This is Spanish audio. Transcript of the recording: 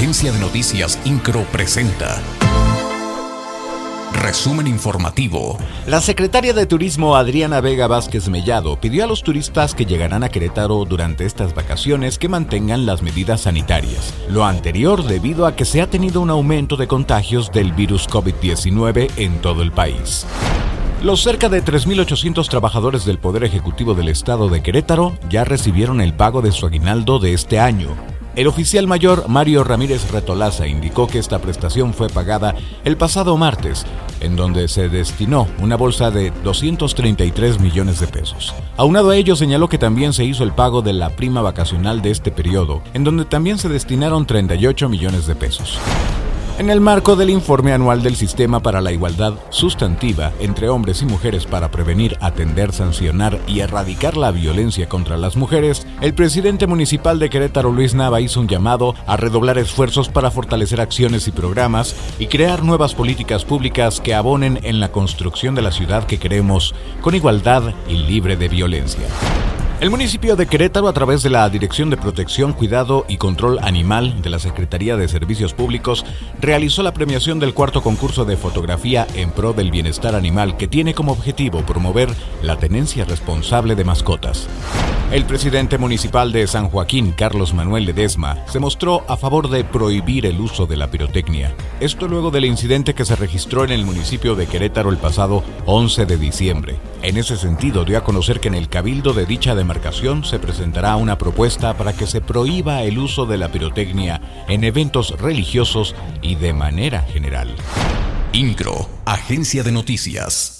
Agencia de Noticias Incro presenta. Resumen informativo. La secretaria de Turismo Adriana Vega Vázquez Mellado pidió a los turistas que llegarán a Querétaro durante estas vacaciones que mantengan las medidas sanitarias. Lo anterior debido a que se ha tenido un aumento de contagios del virus COVID-19 en todo el país. Los cerca de 3.800 trabajadores del Poder Ejecutivo del Estado de Querétaro ya recibieron el pago de su aguinaldo de este año. El oficial mayor Mario Ramírez Retolaza indicó que esta prestación fue pagada el pasado martes, en donde se destinó una bolsa de 233 millones de pesos. Aunado a ello, señaló que también se hizo el pago de la prima vacacional de este periodo, en donde también se destinaron 38 millones de pesos. En el marco del informe anual del Sistema para la Igualdad Sustantiva entre Hombres y Mujeres para prevenir, atender, sancionar y erradicar la violencia contra las mujeres, el presidente municipal de Querétaro, Luis Nava, hizo un llamado a redoblar esfuerzos para fortalecer acciones y programas y crear nuevas políticas públicas que abonen en la construcción de la ciudad que queremos, con igualdad y libre de violencia. El municipio de Querétaro, a través de la Dirección de Protección, Cuidado y Control Animal de la Secretaría de Servicios Públicos, realizó la premiación del cuarto concurso de fotografía en pro del bienestar animal que tiene como objetivo promover la tenencia responsable de mascotas. El presidente municipal de San Joaquín, Carlos Manuel Ledesma, se mostró a favor de prohibir el uso de la pirotecnia. Esto luego del incidente que se registró en el municipio de Querétaro el pasado 11 de diciembre. En ese sentido, dio a conocer que en el cabildo de dicha demarcación se presentará una propuesta para que se prohíba el uso de la pirotecnia en eventos religiosos y de manera general. INCRO, Agencia de Noticias.